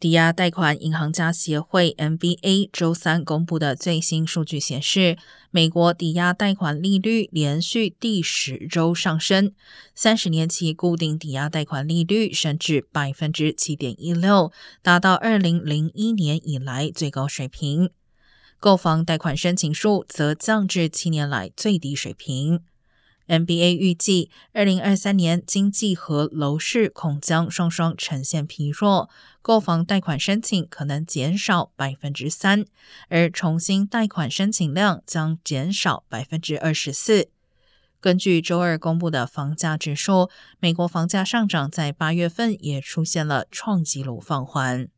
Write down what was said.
抵押贷款银行家协会 （MBA） 周三公布的最新数据显示，美国抵押贷款利率连续第十周上升，三十年期固定抵押贷款利率升至百分之七点一六，达到二零零一年以来最高水平。购房贷款申请数则降至七年来最低水平。NBA 预计，二零二三年经济和楼市恐将双双呈现疲弱，购房贷款申请可能减少百分之三，而重新贷款申请量将减少百分之二十四。根据周二公布的房价指数，美国房价上涨在八月份也出现了创纪录放缓。